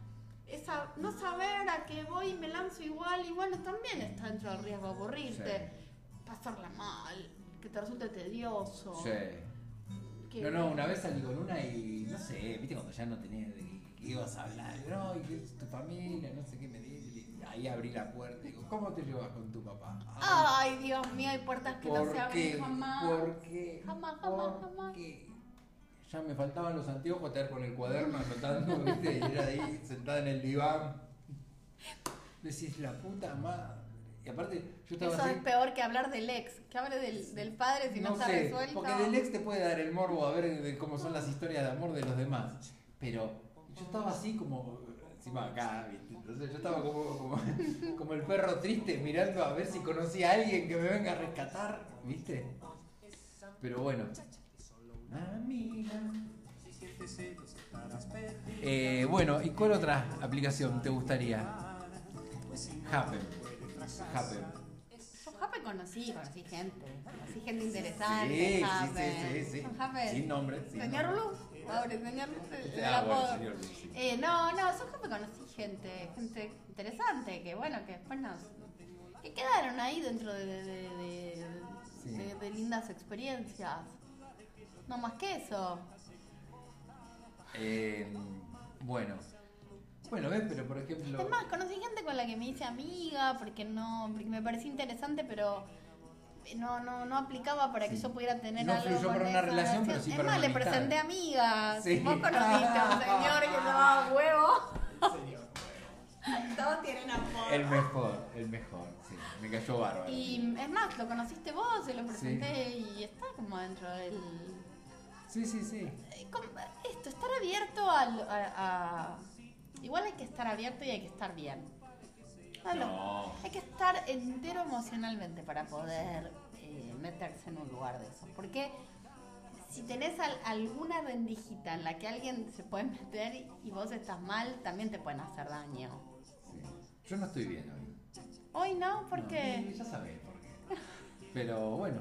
esa, no saber a qué voy y me lanzo igual, y bueno, también está dentro del riesgo de aburrirte, pasarla mal, que te resulte tedioso. Sí. Que- No, no, una vez salí con una y no sé, viste cuando ya no tenías de qué, ibas a hablar, no, y qué es tu familia, no sé qué me dice. y Ahí abrí la puerta y digo, ¿cómo te llevas con tu papá? Ay, Dios mío, hay puertas que no ¿Por se abren jamás. ¿Por qué? Jamás, jamás, ¿Por jamás. qué? Ya me faltaban los anteojos, estar con el cuaderno anotando, ¿viste? Y era ahí sentada en el diván. Decís, la puta madre. Y aparte, yo estaba Eso así. es peor que hablar del ex, que hable del, del padre si no, está sé, resuelto. porque del ex te puede dar el morbo a ver de cómo son las historias de amor de los demás. Pero yo estaba así como, encima acá, ¿viste? Entonces yo estaba como, como, [laughs] como el perro triste mirando a ver si conocía a alguien que me venga a rescatar, ¿viste? Pero bueno. Amiga. Eh, bueno, ¿y cuál otra aplicación te gustaría? Happen. Happen. Yo Happen conocí, conocí gente. Conocí gente interesante. Sí, sí, Happen. sí, sí, sí. Con Happen. Sin nombre. sin Señor nombre. Luz. Pobre señor Luz. el Ah, bueno, señor Luz, sí. Eh, no, no, yo Happen conocí gente, gente interesante, que bueno, que después nos. que quedaron ahí dentro de, de, de- Sí. de lindas experiencias. No más que eso. Eh, bueno. Bueno, ves, pero por ejemplo. Es más, conocí gente con la que me hice amiga porque no, porque me parecía interesante, pero no, no, no aplicaba para que Sí. yo pudiera tener No algo con para una esa relación, pero sí Es para más, una le amistad. presenté amigas. Sí. Vos conociste a un señor que se llamaba Huevo. Todos tienen apodo. El mejor, el mejor, sí. Me cayó bárbaro. Y es más, lo conociste vos, se lo presenté y está como dentro del... Sí, sí, sí. Eh, Esto, estar abierto al- a, a- Igual hay que estar abierto y hay que estar bien. No. Hay que estar entero emocionalmente para poder eh, meterse en un lugar de esos. Porque si tenés al- alguna rendijita en la que alguien se puede meter y, y vos estás mal, también te pueden hacer daño. sí. Yo no estoy bien hoy. Hoy no, No, porque... ya sabés por qué. Pero bueno,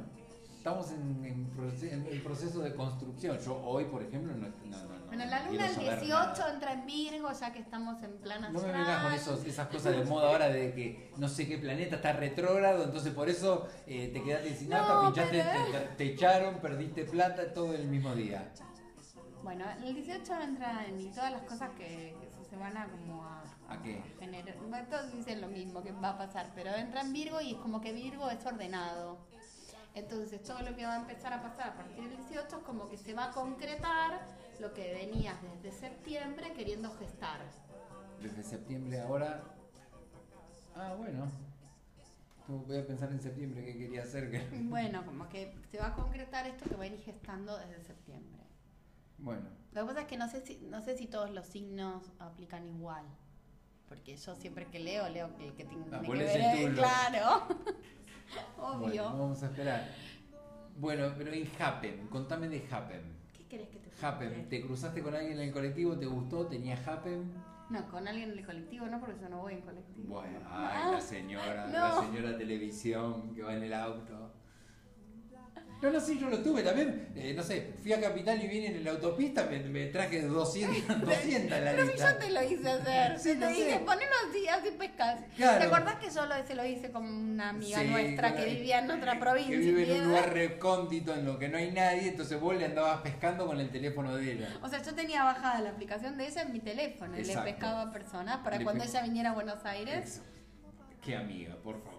estamos en, en proce- en el proceso de construcción. Yo hoy, por ejemplo, no. no, no, no Bueno, la luna del saber 18 nada. entra en Virgo, ya que estamos en plan No me astral. vengas con esos, esas cosas de moda ahora de que no sé qué planeta está retrógrado, entonces por eso eh, te quedaste sin nada, No, pinchaste, pero- te, te echaron, perdiste plata, todo el mismo día. Bueno, el 18 entra en y todas las cosas que, que se van a como a, ¿A qué? generar. todos dicen lo mismo que va a pasar, pero entra en Virgo y es como que Virgo es ordenado. Entonces todo lo que va a empezar a pasar a partir del 18 es como que se va a concretar lo que venías desde septiembre queriendo gestar. Desde septiembre ahora. Ah, bueno. Tú- Voy a pensar en septiembre qué quería hacer. Que... [laughs] Bueno, como que se va a concretar esto que ir gestando desde septiembre. Bueno, Lo que pasa es que no sé si, no sé si todos los signos aplican igual. Porque yo siempre que leo, leo que el que tiene Ah, que ver. lees [laughs] Claro. bueno, Obvio. vamos a esperar. Bueno, pero en Happen, contame de Happen. ¿Qué querés que te Happen? ¿te cruzaste con alguien en el colectivo? ¿Te gustó? ¿Tenía Happen? No, con alguien en el colectivo no, porque yo no voy en colectivo. Bueno, Ah, ay, la señora, [laughs] no. la señora televisión que va en el auto. No, no, sí, yo lo tuve también. eh, no sé, fui a Capital y vine en la autopista, me, me traje 200, 200 en la Pero si yo te lo hice hacer. Sí, te no dije, ponelo así, así pescas. Claro. ¿Te acordás que yo lo, se lo hice con una amiga Sí, nuestra que vivía en otra provincia? Que vive en un lugar recóndito en lo que no hay nadie, entonces vos le andabas pescando con el teléfono de ella. O sea, yo tenía bajada la aplicación de ella en mi teléfono y le pescaba a personas para Le cuando ella viniera a Buenos Aires. Eso. Qué amiga, por favor.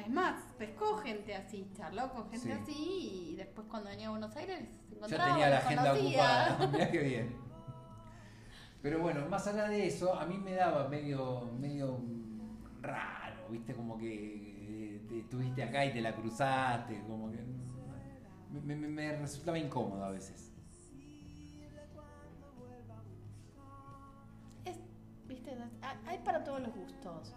Es más, pescó gente así, charló con gente Sí. así y después cuando venía a Buenos Aires se Ya encontraba, tenía la agenda conocía. ocupada. [laughs] [laughs] Mirá qué bien. Pero bueno, más allá de eso, a mí me daba medio, medio raro, viste, como que eh, te estuviste acá y te la cruzaste, como que mm, me, me- me resultaba incómodo a veces. Es, viste, hay para todos los gustos.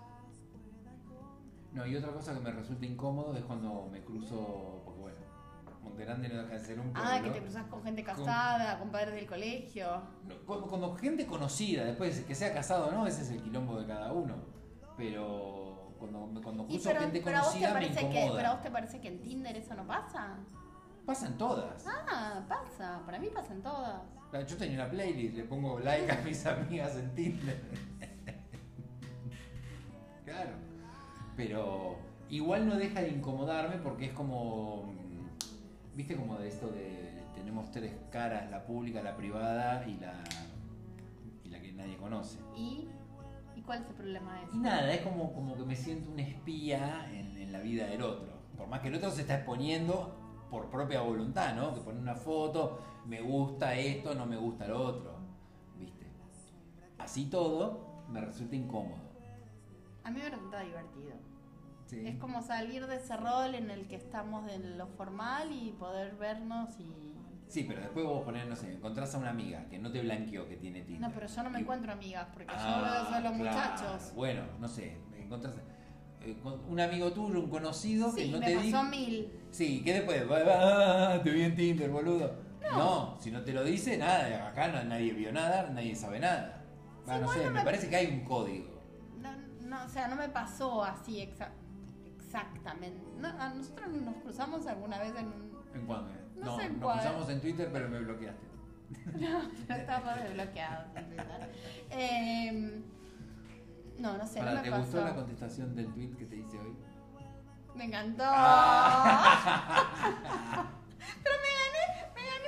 No, y otra cosa que me resulta incómodo es cuando me cruzo, porque bueno, Monterrande no deja de ser un pueblo. Ah, que te cruzas con gente casada, con padres del colegio. No, cuando gente conocida, después que sea casado o no, ese es el quilombo de cada uno. Pero cuando, cuando cruzo pero, gente pero a vos te conocida me parece que, pero a vos te parece que en Tinder eso no pasa? Pasan todas. Ah, pasa. Para mí pasa en todas. Yo tenía una playlist, le pongo like a mis [laughs] amigas en Tinder. [laughs] claro. Pero igual no deja de incomodarme porque es como. mm, Viste como de esto de. Tenemos tres caras, la pública, la privada y la. y la que nadie conoce. ¿Y, ¿y cuál es el problema de eso? Y nada, es como, como que me siento un espía en, en la vida del otro. Por más que el otro se está exponiendo por propia voluntad, ¿no? Que pone una foto, me gusta esto, no me gusta lo otro. ¿Viste? Así todo, me resulta incómodo. A mí me resulta divertido. Sí. Es como salir de ese rol en el que estamos en lo formal y poder vernos y... Sí, pero después vos ponés, no sé, encontrás a una amiga que no te blanqueó que tiene Tinder. No, pero yo no me Y- encuentro amigas porque yo Ah, veo solo claro. muchachos. Bueno, no sé, encontrás eh, un amigo tuyo, un conocido que no me te pasó dijo. mil. Sí, ¿qué después? Va- va, te vi en Tinder, boludo. No. si no te lo dice, nada, acá no- nadie vio nada, nadie sabe nada. Sí, no sé, me me- parece que hay un código. No, o sea, no me pasó así exa- exactamente. No, a nosotros nos cruzamos alguna vez en un... ¿En cuándo? No No, sé en nos cuál. cruzamos en Twitter, pero me bloqueaste. [laughs] No, pero estamos desbloqueados. en Twitter. Eh, no, no sé, no me ¿Te pasó. gustó la contestación del tweet que te hice hoy? Me encantó. Ah. [laughs] Pero me gané, me gané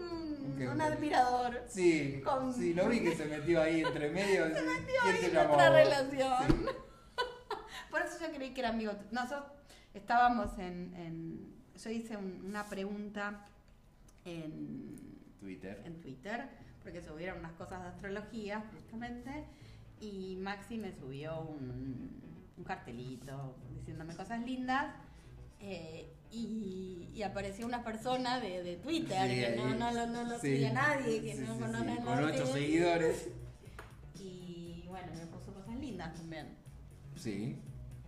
un, un- ¿Qué? un admirador. Sí, Con- sí, lo vi que se metió ahí entre medio. [laughs] Se metió ¿Quién ahí en llamó? nuestra relación. Sí. [laughs] Por eso yo creí que era amigo. Nosotros estábamos en. en- yo hice un- una pregunta en, Twitter. en Twitter, porque subieron unas cosas de astrología, justamente, y Maxi me subió un, un cartelito diciéndome cosas lindas. Eh, y, y apareció una persona de, de Twitter Sí, que no, no, lo- no lo Sí. sigue nadie, que Sí, no conoce Con ocho seguidores. Y bueno, me puso cosas lindas también. Sí,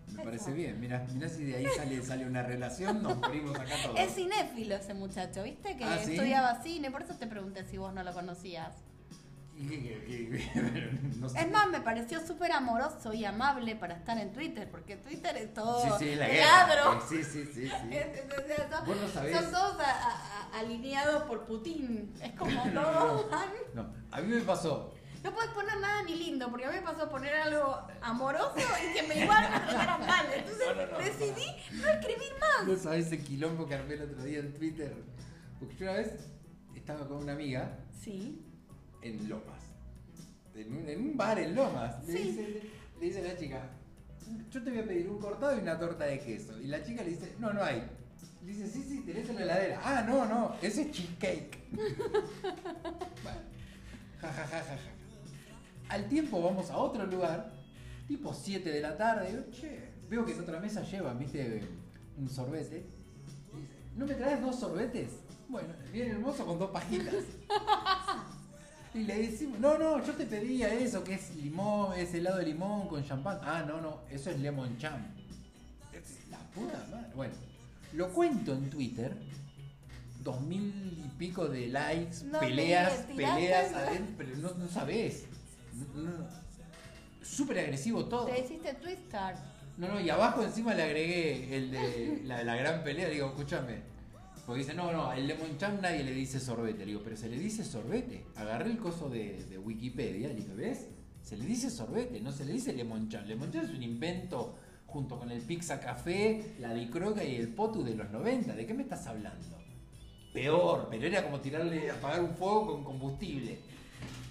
me Eso. parece bien. Mira, mira si de ahí sale, sale una relación, nos morimos acá todos. Es cinéfilo ese muchacho, ¿viste? Que Ah, estudiaba cine, por eso te pregunté si vos no lo conocías. [laughs] no sé. Es más, me pareció súper amoroso y amable para estar en Twitter, porque Twitter es todo Sí, sí, la ladro. Sí, sí, sí, sí. [laughs] Sea, son, Vos no sabés. son todos a- a- a- alineados por Putin. Es como [laughs] todos van- No, a mí me pasó. No puedes poner nada ni lindo, porque a mí me pasó poner algo amoroso y que me igual me trataran mal. Entonces decidí no escribir más. ¿No sabés el quilombo que armé el otro día en Twitter? Porque yo una vez estaba con una amiga Sí. En Lomas. En un, en un bar en Lomas. Le, dice, le dice a la chica, yo te voy a pedir un cortado y una torta de queso. Y la chica le dice, no, no hay. Le dice, sí, sí, tenés en la heladera. Ah, no, no, ese es cheesecake. [laughs] bueno, ja, ja, ja, ja, ja. Al tiempo vamos a otro lugar, tipo 7 de la tarde. Digo, che, veo que en otra mesa llevan, viste, un sorbete. Y dice, ¿no me traes dos sorbetes? Bueno, viene el mozo con dos pajitas. [laughs] Y le decimos, no, no, yo te pedía eso, que es limón, es helado de limón con champán. Ah, no, no, eso es lemon cham. Es La puta madre. Bueno, lo cuento en Twitter, dos mil y pico de likes, No, peleas, peleas adentro, pero no, no sabés. No. Súper agresivo todo. Te hiciste Twister. No, no, y abajo encima le agregué el de la, la gran pelea. Digo, escúchame. Porque dice, no, no, el lemon cham nadie le dice sorbete. Le digo, pero se le dice sorbete. Agarré el coso de, de Wikipedia, le dije, ¿ves? Se le dice sorbete, no se le dice lemon cham. Lemon cham es un invento junto con el pizza café, la dicroga y el potu de los 90. ¿De qué me estás hablando? Peor, pero era como tirarle, apagar un fuego con combustible.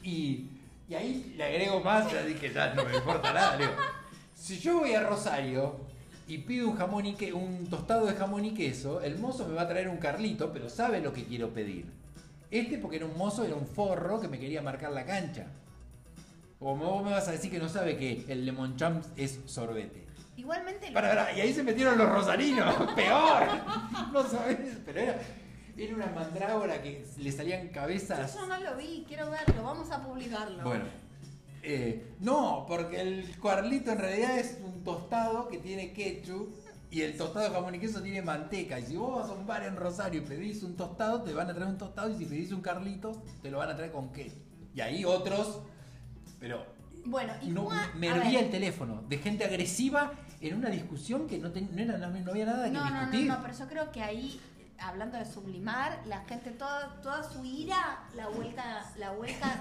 Y, y ahí le agrego más, ya dije, ya no me importa nada. le digo, si yo voy a Rosario y pido un jamón y que, un tostado de jamón y queso, el mozo me va a traer un carlito, pero sabe lo que quiero pedir. Este porque era un mozo, era un forro que me quería marcar la cancha. O vos me vas a decir que no sabe que el lemon champ es sorbete. Igualmente, lo- Para, para, y ahí se metieron los rosarinos, [laughs] peor. No sabés, pero era, era una mandrágora que le salían cabezas. yo no lo vi, quiero verlo, vamos a publicarlo. Bueno, eh, no, porque el cuarlito en realidad es un tostado que tiene ketchup y el tostado de jamón y queso tiene manteca. Y si vos vas a un bar en Rosario y pedís un tostado, te van a traer un tostado y si pedís un carlito, te lo van a traer con ketchup. Y ahí otros, pero Bueno, y no, Juan- me hervía el teléfono de gente agresiva en una discusión que no, ten- no, era, no, no había nada que No, no, no, discutir. no, pero yo creo que ahí, hablando de sublimar, la gente toda, toda su ira la vuelta, la vuelta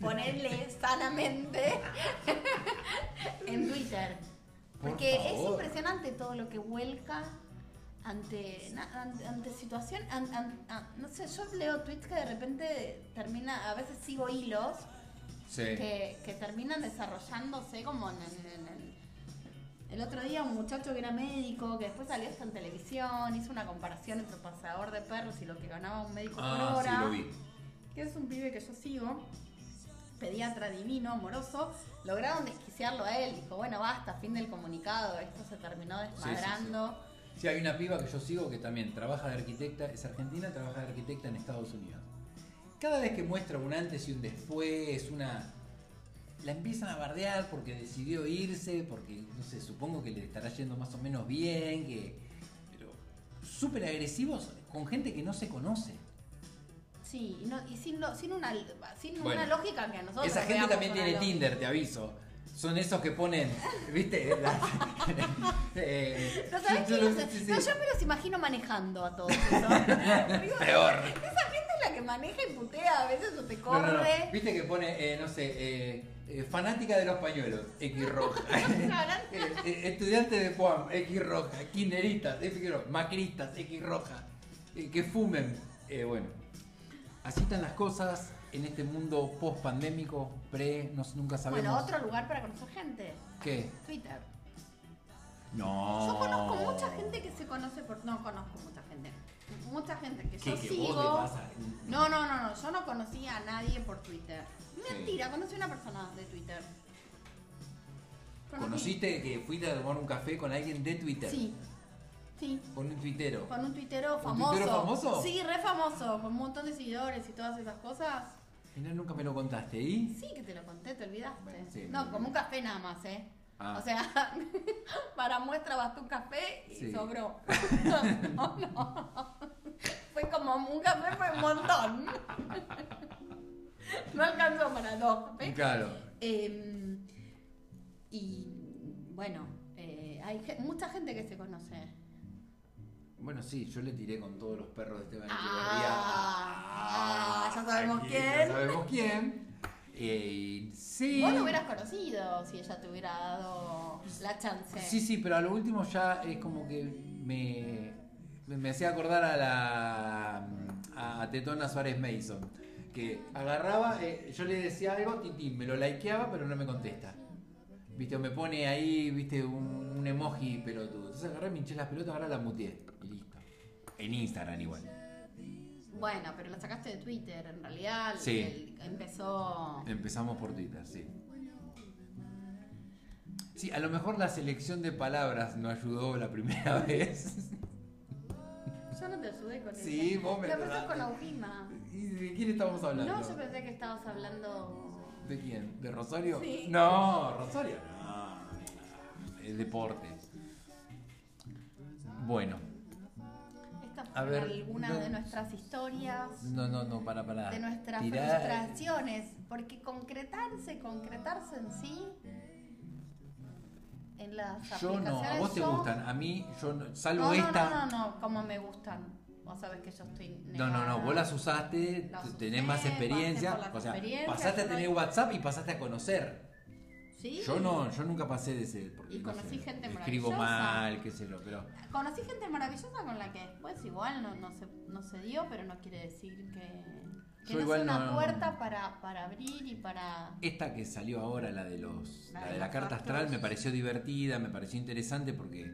ponerle sanamente [laughs] en Twitter. Por Porque es impresionante todo lo que vuelca ante, ante, ante situación. an- an- an- no sé, yo leo tweets que de repente termina, a veces sigo hilos Sí. que, que terminan desarrollándose como en, en- en- el otro día un muchacho que era médico, que después salió hasta en televisión, hizo una comparación entre paseador de perros y lo que ganaba un médico por Ah, sí, hora. lo vi. Que es un pibe que yo sigo, pediatra divino, amoroso. Lograron desquiciarlo a él. Dijo, bueno, basta, fin del comunicado, esto se terminó sí, sí. desmadrando. Sí, hay una piba que yo sigo que también trabaja de arquitecta, es argentina, trabaja de arquitecta en Estados Unidos. Cada vez que muestra un antes y un después, una... La empiezan a bardear porque decidió irse, porque, no sé, supongo que le estará yendo más o menos bien, que... Pero súper agresivos con gente que no se conoce. Sí, y, no- y sin, lo- sin, una, sin Bueno, una lógica que a nosotros Esa gente también tiene lógica. Tinder, te aviso. Son esos que ponen, ¿viste? [laughs] La- [laughs] eh, No, ¿sabés yo- No sí, sí. no, yo me los imagino manejando a todos [laughs] Peor. Esa gente la que maneja y putea a veces o te No, corre. no, no. Viste que pone, eh, no sé, eh, eh, fanática de los pañuelos, X roja. [laughs] [laughs] Eh, estudiante de PUAM, X roja. Kinderistas, X roja. Macristas, X roja. Eh, que fumen. Eh, bueno, así están las cosas en este mundo post pandémico, pre, no, nunca sabemos. Bueno, otro lugar para conocer gente. ¿Qué? Twitter. No. Yo conozco mucha gente que se conoce por. No conozco mucha. Mucha gente que ¿Qué, yo que sigo. a- No, no, no, no. Yo no conocía a nadie por Twitter. Sí. Mentira, conocí a una persona de Twitter. Conocí- ¿Conociste que fuiste a tomar un café con alguien de Twitter? Sí. Sí. Con un tuitero. Con un tuitero ¿Un famoso. tuitero famoso? Sí, re famoso, con un montón de seguidores y todas esas cosas. Mira, nunca me lo contaste. ¿Y? Sí, que te lo conté, te olvidaste. Bueno, sí, no, como un café nada más, ¿eh? Ah. O sea, [laughs] para muestra bastó un café y Sí. sobró. [laughs] [laughs] no, no. Fue como un café, fue un montón. no alcanzó para dos cafés. Claro. Eh, y bueno, eh, hay mucha gente que se conoce. Bueno, sí, yo le tiré con todos los perros de Esteban Ah, Echeverría. ya sabemos aquí, quién. Ya sabemos quién. Eh, sí. Vos lo hubieras conocido si ella te hubiera dado la chance. Sí, sí, pero a lo último ya es como que me, me, hacía acordar a la a Tetona Suárez Mason. Que agarraba, eh, yo le decía algo, Titi, me lo likeaba, pero no me contesta. Viste, o me pone ahí, viste, un, un emoji pelotudo. Entonces agarré, me hinché las pelotas, ahora la muteé. Y listo. En Instagram igual. Bueno, pero lo sacaste de Twitter, en realidad. Sí. el- empezó. Empezamos por Twitter, sí. Sí, a lo mejor la selección de palabras no ayudó la primera [laughs] vez. Yo no te ayudé con eso. Sí, vos me ayudaste. con Aujima. ¿Y de quién estamos hablando? No, yo pensé que estabas hablando. ¿De quién? ¿De Rosario? Sí. No, Rosario no. Es deporte. Bueno, Estas A fueron ver, algunas no- de nuestras historias. no, no, no, para, para. de nuestras Tirá- frustraciones, porque concretarse, concretarse en sí, en las Yo no, a vos te gustan, a mí, yo no- salvo No, no, esta. no, no, no, como me gustan. Vos sabés que yo estoy No, no, no, negada. vos las usaste, Las tenés más experiencia, o sea, pasaste a no tener WhatsApp y pasaste a conocer. ¿Sí? Yo no, yo nunca pasé de ese, porque Y no conocí sé, gente escribo maravillosa. mal, qué sé yo, pero Conocí gente maravillosa con la que después igual no, no, se, no se dio, pero no quiere decir que, que no una no- puerta para, para abrir y para... esta que salió ahora, la de los, La la de de la carta astral, me pareció divertida, me pareció interesante porque,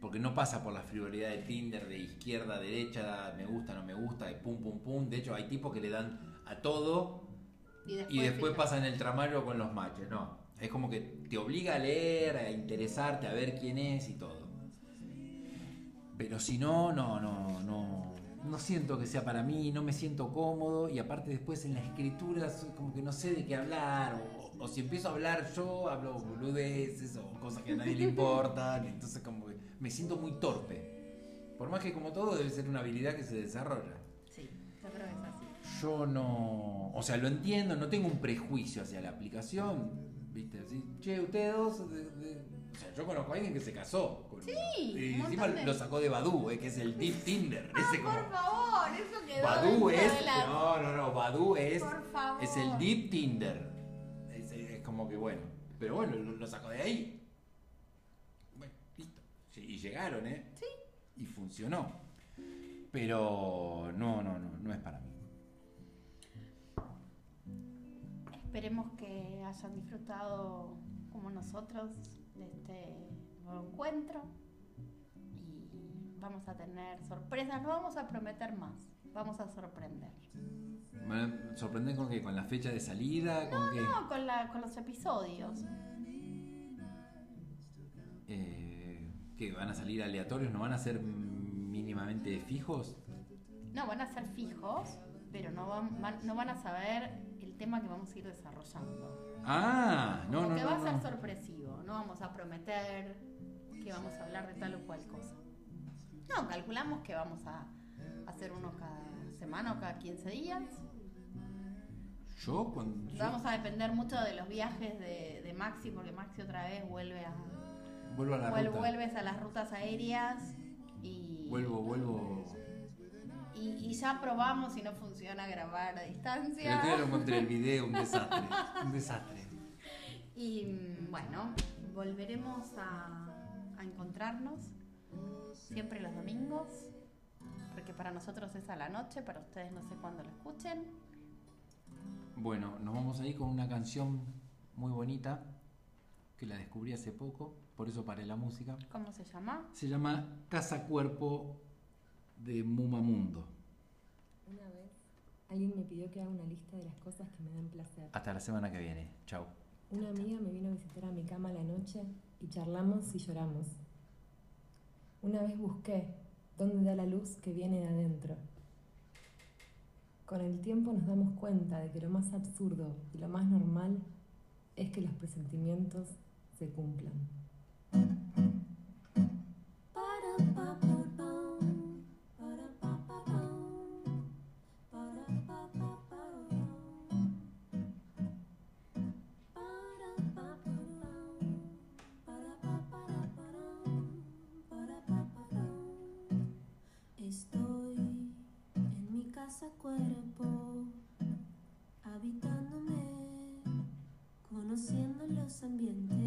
porque no pasa por la frivolidad de Tinder, de izquierda, derecha, me gusta, no me gusta, de pum, pum, pum. De hecho, hay tipos que le dan a todo Y después, y después filtra. pasan el tramario con los matches. No, es como que te obliga a leer, a interesarte, a ver quién es y todo. Pero si no, no, no, no, no siento que sea para mí, no me siento cómodo y aparte después en la escritura como que no sé de qué hablar o, o si empiezo a hablar yo hablo boludeces o cosas que a nadie le importan, entonces como que me siento muy torpe. Por más que como todo debe ser una habilidad que se desarrolla. Sí, yo creo que es así. Yo no, o sea, lo entiendo, no tengo un prejuicio hacia la aplicación, ¿viste? Así, che, ustedes dos, de- de- o sea, yo conozco a alguien que se casó. Sí, y un encima de- lo sacó de Badu, eh, que es el Deep [laughs] Tinder. ese como, Por favor, eso quedó Badu es, de la... no, no, no, Badu es, Por favor. es el Deep Tinder. Es, es como que bueno, pero bueno, lo, lo sacó de ahí. Bueno, listo. Y llegaron, ¿eh? Sí. Y funcionó. Pero no, no, no, no es para mí. Esperemos que hayan disfrutado como nosotros de este nuevo encuentro y vamos a tener sorpresas, no vamos a prometer más, vamos a sorprender. ¿Me sorprenden con qué? ¿Con la fecha de salida? ¿Con qué? No, con, la, con los episodios. Eh, ¿Qué? ¿Van a salir aleatorios? ¿No van a ser mínimamente fijos? No, van a ser fijos, pero no van, van- no van a saber el tema que vamos a ir desarrollando. Ah, no, Como no, que no. va a ser no. sorpresivo, no vamos a prometer que vamos a hablar de tal o cual cosa. No, calculamos que vamos a hacer uno cada semana o cada 15 días. Yo cuando yo Vamos a depender mucho de los viajes de, de Maxi, porque Maxi otra vez vuelve a vuelvo a la vuel- ruta. vuelves a las rutas aéreas y, Vuelvo, vuelvo. y, y ya probamos y no funciona grabar a distancia. día lo encontré el video, un desastre. [laughs] Un desastre. Y mm, bueno, volveremos a, a encontrarnos siempre los domingos, porque para nosotros es a la noche, para ustedes no sé cuándo lo escuchen. Bueno, nos vamos a ir con una canción muy bonita que la descubrí hace poco, por eso paré la música. ¿Cómo se llama? Se llama Casa Cuerpo de Mumamundo. Una vez alguien me pidió que haga una lista de las cosas que me dan placer. Hasta la semana que viene. Chau. Una amiga me vino a visitar a mi cama a la noche y charlamos y lloramos. Una vez busqué dónde da la luz que viene de adentro. Con el tiempo nos damos cuenta de que lo más absurdo y lo más normal es que los presentimientos se cumplan. Cuerpo, habitándome, conociendo los ambientes.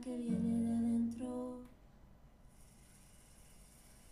Que viene